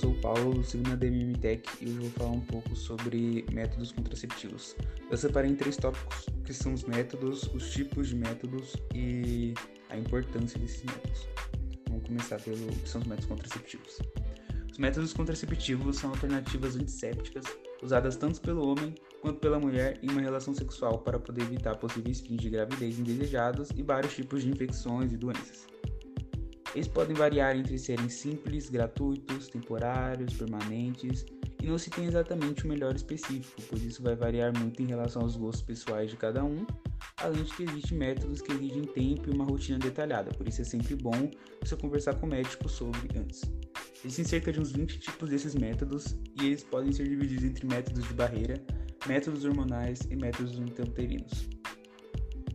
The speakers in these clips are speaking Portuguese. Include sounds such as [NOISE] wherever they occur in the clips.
sou o Paulo, sigo na DMM Tech e hoje vou falar um pouco sobre métodos contraceptivos. Eu separei em três tópicos, que são os métodos, os tipos de métodos e a importância desses métodos. Vamos começar pelo que são os métodos contraceptivos. Os métodos contraceptivos são alternativas antissépticas usadas tanto pelo homem quanto pela mulher em uma relação sexual para poder evitar possíveis fins de gravidez indesejados e vários tipos de infecções e doenças. Eles podem variar entre serem simples, gratuitos, temporários, permanentes, e não se tem exatamente o melhor específico, pois isso vai variar muito em relação aos gostos pessoais de cada um, além de que existem métodos que exigem tempo e uma rotina detalhada, por isso é sempre bom você conversar com o médico sobre antes. Existem cerca de uns 20 tipos desses métodos e eles podem ser divididos entre métodos de barreira, métodos hormonais e métodos intrauterinos.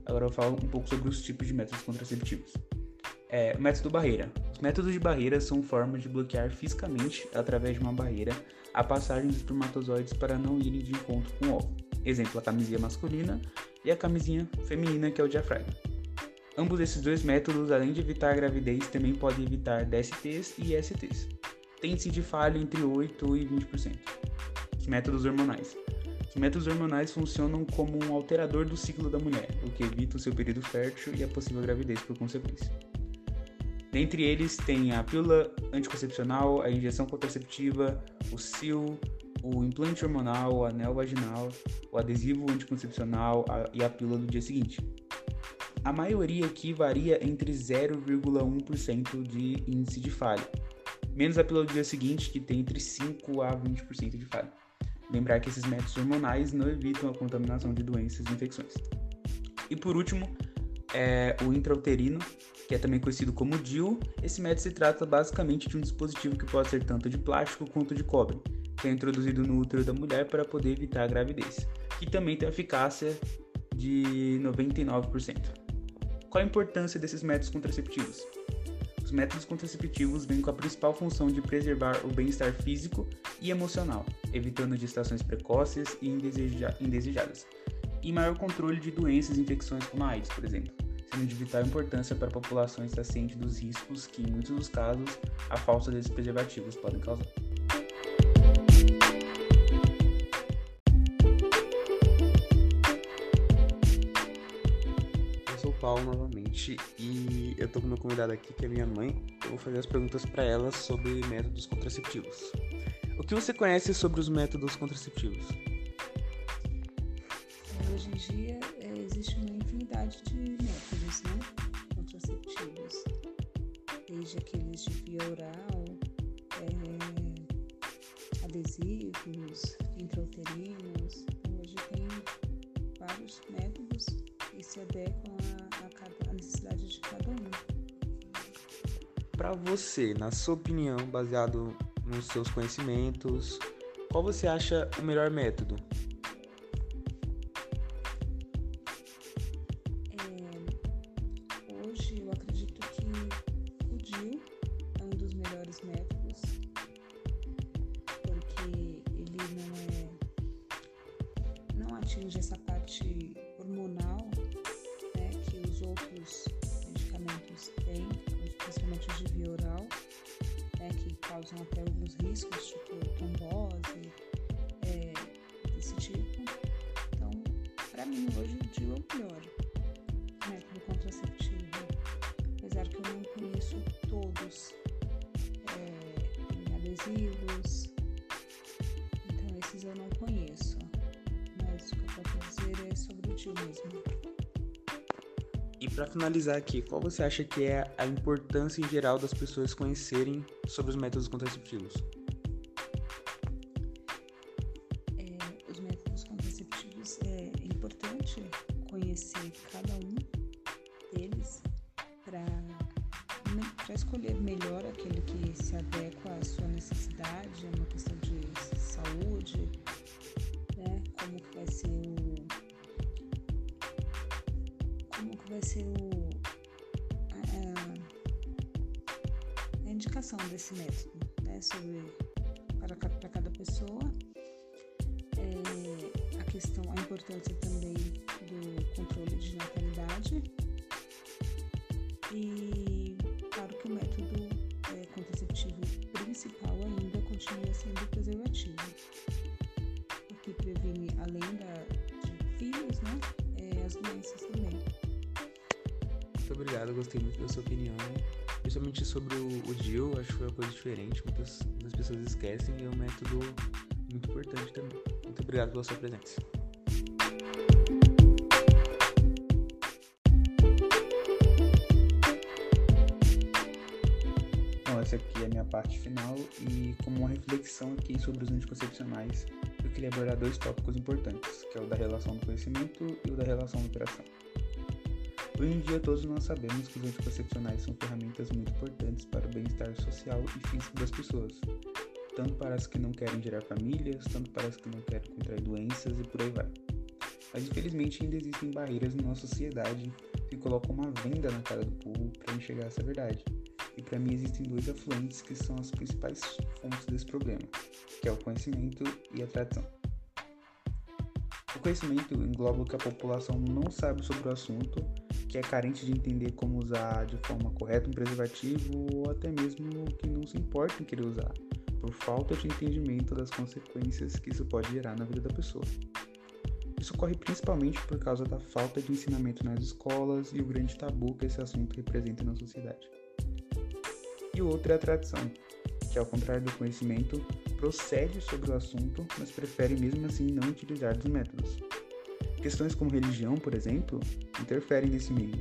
Agora eu falo um pouco sobre os tipos de métodos contraceptivos. É, método barreira. Os métodos de barreira são formas de bloquear fisicamente, através de uma barreira, a passagem dos espermatozoides para não irem de encontro com o óvulo. Exemplo, a camisinha masculina e a camisinha feminina, que é o diafragma. Ambos esses dois métodos, além de evitar a gravidez, também podem evitar DSTs e ISTs. Tem-se de falha entre 8% e 20%. Os métodos hormonais. Os métodos hormonais funcionam como um alterador do ciclo da mulher, o que evita o seu período fértil e a possível gravidez por consequência. Dentre eles tem a pílula anticoncepcional, a injeção contraceptiva, o SIL, o implante hormonal, o anel vaginal, o adesivo anticoncepcional a, e a pílula do dia seguinte. A maioria aqui varia entre 0,1% de índice de falha, menos a pílula do dia seguinte, que tem entre 5 a 20% de falha. Lembrar que esses métodos hormonais não evitam a contaminação de doenças e infecções. E por último, é o intrauterino, que é também conhecido como DIU. Esse método se trata basicamente de um dispositivo que pode ser tanto de plástico quanto de cobre, que é introduzido no útero da mulher para poder evitar a gravidez, que também tem eficácia de 99%. Qual a importância desses métodos contraceptivos? Os métodos contraceptivos vêm com a principal função de preservar o bem-estar físico e emocional, evitando gestações precoces e indesejadas, e maior controle de doenças e infecções como a AIDS, por exemplo sendo de vital importância para a população estar ciente dos riscos que, em muitos dos casos, a falta desses preservativos podem causar. Eu sou o Paulo novamente e eu tô com meu convidado aqui, que é minha mãe. Eu vou fazer as perguntas para ela sobre métodos contraceptivos. O que você conhece sobre os métodos contraceptivos? Hoje em dia é, existe uma infinidade de desde aqueles de via oral, é, adesivos, intrauterinos. Hoje tem vários métodos que se adequam à necessidade de cada um. Para você, na sua opinião, baseado nos seus conhecimentos, qual você acha o melhor método? Causam até alguns riscos, para finalizar aqui, qual você acha que é a importância em geral das pessoas conhecerem sobre os métodos contraceptivos? É, os métodos contraceptivos é importante conhecer cada um indicação desse método, né, sobre para, para cada pessoa. É, a questão, a importância também do controle de natalidade e claro que o método é, contraceptivo principal ainda continua sendo preservativo, o que previne, além da, de filhos, né, é, as doenças também. Muito obrigado, gostei muito da sua opinião. Principalmente sobre o, o acho que foi uma coisa diferente, muitas, muitas pessoas esquecem e é um método muito importante também. Muito obrigado pela sua presença. Bom, essa aqui é a minha parte final e como uma reflexão aqui sobre os anticoncepcionais, eu queria abordar dois tópicos importantes, que é o da relação do conhecimento e o da relação da operação. Hoje em dia, todos nós sabemos que os anticoncepcionais são ferramentas muito importantes para o bem-estar social e físico das pessoas, tanto para as que não querem gerar famílias, tanto para as que não querem contrair doenças e por aí vai. Mas infelizmente ainda existem barreiras na nossa sociedade que colocam uma venda na cara do povo para enxergar essa verdade. E para mim existem dois afluentes que são as principais fontes desse problema, que é o conhecimento e a tradição. O conhecimento engloba o que a população não sabe sobre o assunto que é carente de entender como usar de forma correta um preservativo ou até mesmo que não se importa em querer usar, por falta de entendimento das consequências que isso pode gerar na vida da pessoa. Isso ocorre principalmente por causa da falta de ensinamento nas escolas e o grande tabu que esse assunto representa na sociedade. E o outro é a tradição, que ao contrário do conhecimento, procede sobre o assunto, mas prefere mesmo assim não utilizar dos métodos. Questões como religião, por exemplo, interferem nesse meio,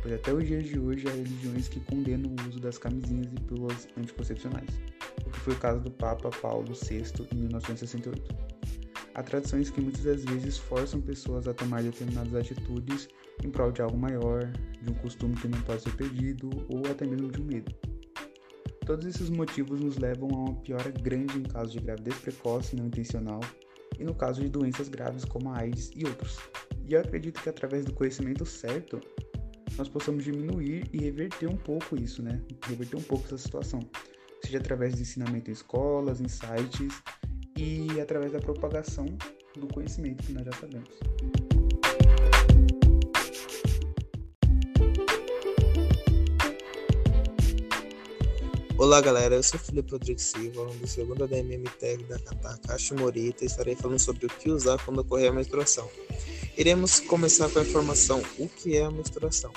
pois até os dias de hoje há religiões que condenam o uso das camisinhas e pílulas anticoncepcionais, o que foi o caso do Papa Paulo VI em 1968. Há tradições que muitas das vezes forçam pessoas a tomar determinadas atitudes em prol de algo maior, de um costume que não pode ser perdido ou até mesmo de um medo. Todos esses motivos nos levam a uma piora grande em caso de gravidez precoce não intencional e no caso de doenças graves como a AIDS e outros. E eu acredito que através do conhecimento certo, nós possamos diminuir e reverter um pouco isso, né? Reverter um pouco essa situação. Seja através de ensinamento em escolas, em sites e através da propagação do conhecimento que nós já sabemos. Olá galera, eu sou Felipe Rodrigues Silva, aluno do segundo ADMM Tech da Takashi Morita e estarei falando sobre o que usar quando ocorrer a menstruação. Iremos começar com a informação o que é a menstruação.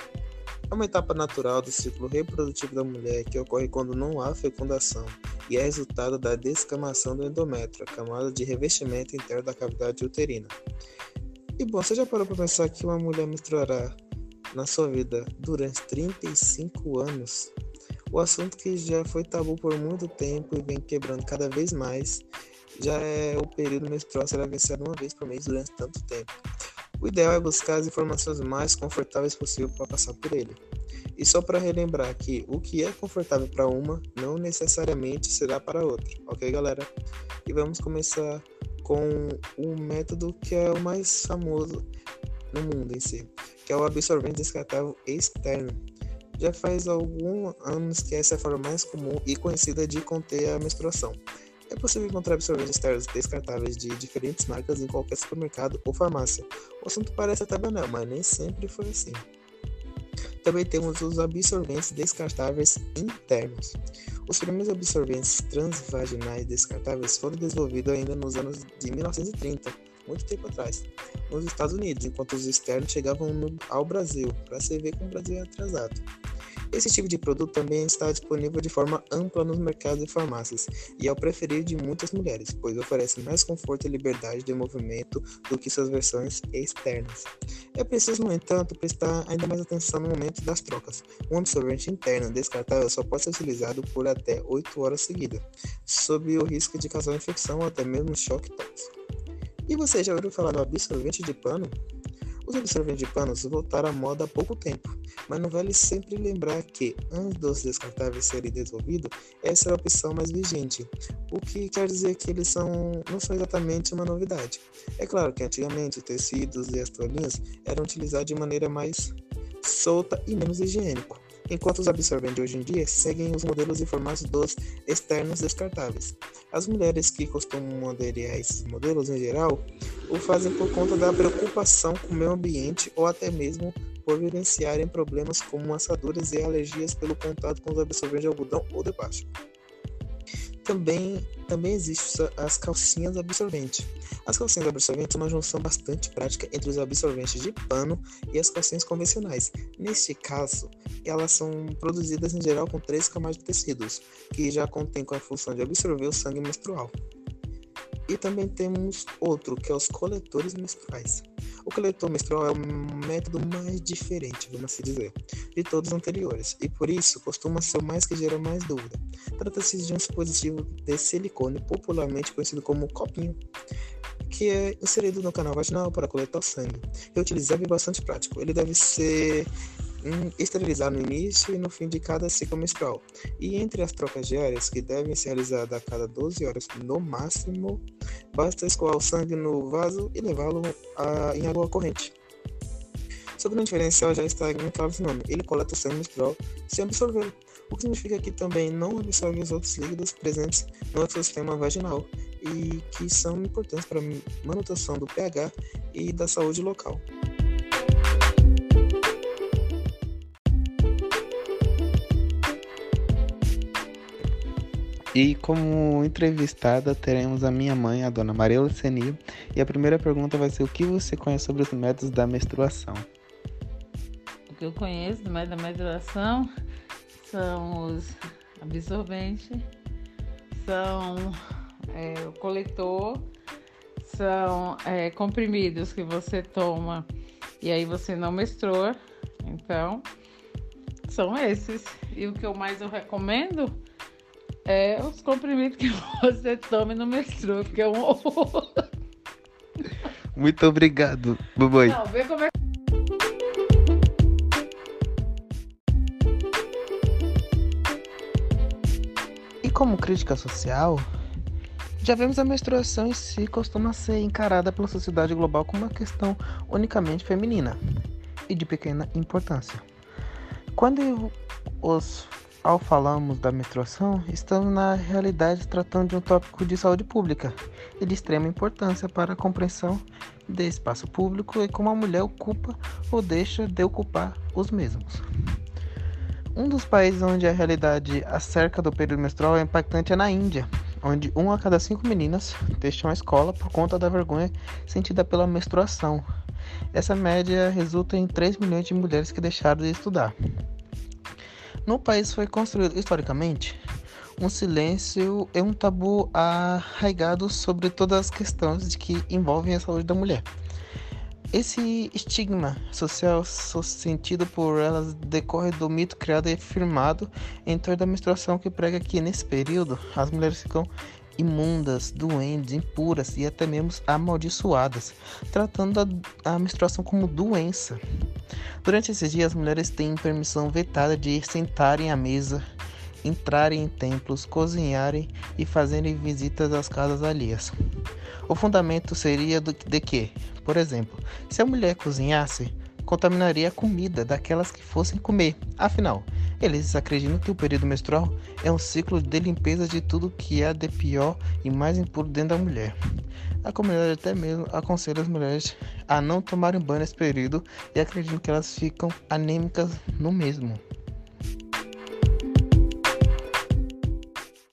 É uma etapa natural do ciclo reprodutivo da mulher que ocorre quando não há fecundação e é resultado da descamação do endométrio, a camada de revestimento interno da cavidade uterina. E bom, você já parou para pensar que uma mulher menstruará na sua vida durante 35 anos? O assunto que já foi tabu por muito tempo e vem quebrando cada vez mais já é o período menstrual será vencido uma vez por mês durante tanto tempo. O ideal é buscar as informações mais confortáveis possível para passar por ele. E só para relembrar que o que é confortável para uma não necessariamente será para outra, ok, galera? E vamos começar com o método que é o mais famoso no mundo em si, que é o absorvente descartável externo, já faz alguns anos que essa é a forma mais comum e conhecida de conter a menstruação. É possível encontrar absorventes externos descartáveis de diferentes marcas em qualquer supermercado ou farmácia. O assunto parece até banal, mas nem sempre foi assim. Também temos os absorventes descartáveis internos. Os primeiros absorventes transvaginais descartáveis foram desenvolvidos ainda nos anos de 1930, muito tempo atrás, nos Estados Unidos, enquanto os externos chegavam no, ao Brasil, para se ver como o Brasil atrasado. Esse tipo de produto também está disponível de forma ampla nos mercados e farmácias e é o preferido de muitas mulheres, pois oferece mais conforto e liberdade de movimento do que suas versões externas. É preciso, no entanto, prestar ainda mais atenção no momento das trocas. Um absorvente interno descartável só pode ser utilizado por até 8 horas seguidas, sob o risco de causar infecção ou até mesmo choque tóxico. E você já ouviu falar do absorvente de pano? Os absorventes de panos voltaram à moda há pouco tempo, mas não vale sempre lembrar que, antes dos descartáveis serem desenvolvidos, essa é a opção mais vigente, o que quer dizer que eles são, não são exatamente uma novidade. É claro que antigamente os tecidos e as eram utilizados de maneira mais solta e menos higiênico enquanto os absorventes hoje em dia seguem os modelos e formatos dos externos descartáveis. As mulheres que costumam aderir a esses modelos, em geral, o fazem por conta da preocupação com o meio ambiente ou até mesmo por vivenciarem problemas como assaduras e alergias pelo contato com os absorventes de algodão ou de plástico. Também, também existem as calcinhas absorventes. As calcinhas absorventes são uma junção bastante prática entre os absorventes de pano e as calcinhas convencionais. Neste caso, elas são produzidas em geral com três camadas de tecidos, que já contêm com a função de absorver o sangue menstrual. E também temos outro, que é os coletores menstruais. O coletor menstrual é o método mais diferente, vamos assim dizer, de todos os anteriores, e por isso costuma ser o mais que gera mais dúvida. Trata-se de um dispositivo de silicone, popularmente conhecido como copinho, que é inserido no canal vaginal para coletar o sangue. Reutilizável e bastante prático. Ele deve ser esterilizar no início e no fim de cada ciclo menstrual. E entre as trocas diárias, que devem ser realizadas a cada 12 horas no máximo, basta escoar o sangue no vaso e levá-lo em água corrente. Seu grande diferencial já está em claro nome. Ele coleta o sangue menstrual sem absorvê-lo, o que significa que também não absorve os outros líquidos presentes no sistema vaginal e que são importantes para a manutenção do pH e da saúde local. E como entrevistada teremos a minha mãe, a dona Maria Luceni, e a primeira pergunta vai ser o que você conhece sobre os métodos da menstruação? O que eu conheço do método da menstruação são os absorventes, são é, o coletor, são é, comprimidos que você toma e aí você não menstrua. Então, são esses. E o que eu mais eu recomendo é os comprimidos que [LAUGHS] você tome no metrô, que é um horror. Muito obrigado, mamãe. Não, vê como é E como crítica social, já vemos a menstruação em si costuma ser encarada pela sociedade global como uma questão unicamente feminina e de pequena importância. Quando os ao falarmos da menstruação, estamos na realidade tratando de um tópico de saúde pública e de extrema importância para a compreensão de espaço público e como a mulher ocupa ou deixa de ocupar os mesmos. Um dos países onde a realidade acerca do período menstrual é impactante é na Índia, onde uma a cada cinco meninas deixam a escola por conta da vergonha sentida pela menstruação. Essa média resulta em 3 milhões de mulheres que deixaram de estudar. No país foi construído historicamente um silêncio e um tabu arraigado sobre todas as questões que envolvem a saúde da mulher. Esse estigma social sentido por elas decorre do mito criado e firmado em torno da menstruação que prega que nesse período as mulheres ficam imundas, doentes, impuras e até mesmo amaldiçoadas, tratando a, a menstruação como doença. Durante esses dias, as mulheres têm permissão vetada de sentarem à mesa, entrarem em templos, cozinharem e fazerem visitas às casas alheias. O fundamento seria de que, por exemplo, se a mulher cozinhasse, contaminaria a comida daquelas que fossem comer. Afinal, eles acreditam que o período menstrual é um ciclo de limpeza de tudo que há de pior e mais impuro dentro da mulher. A comunidade até mesmo aconselha as mulheres a não tomarem banho nesse período e acreditam que elas ficam anêmicas no mesmo.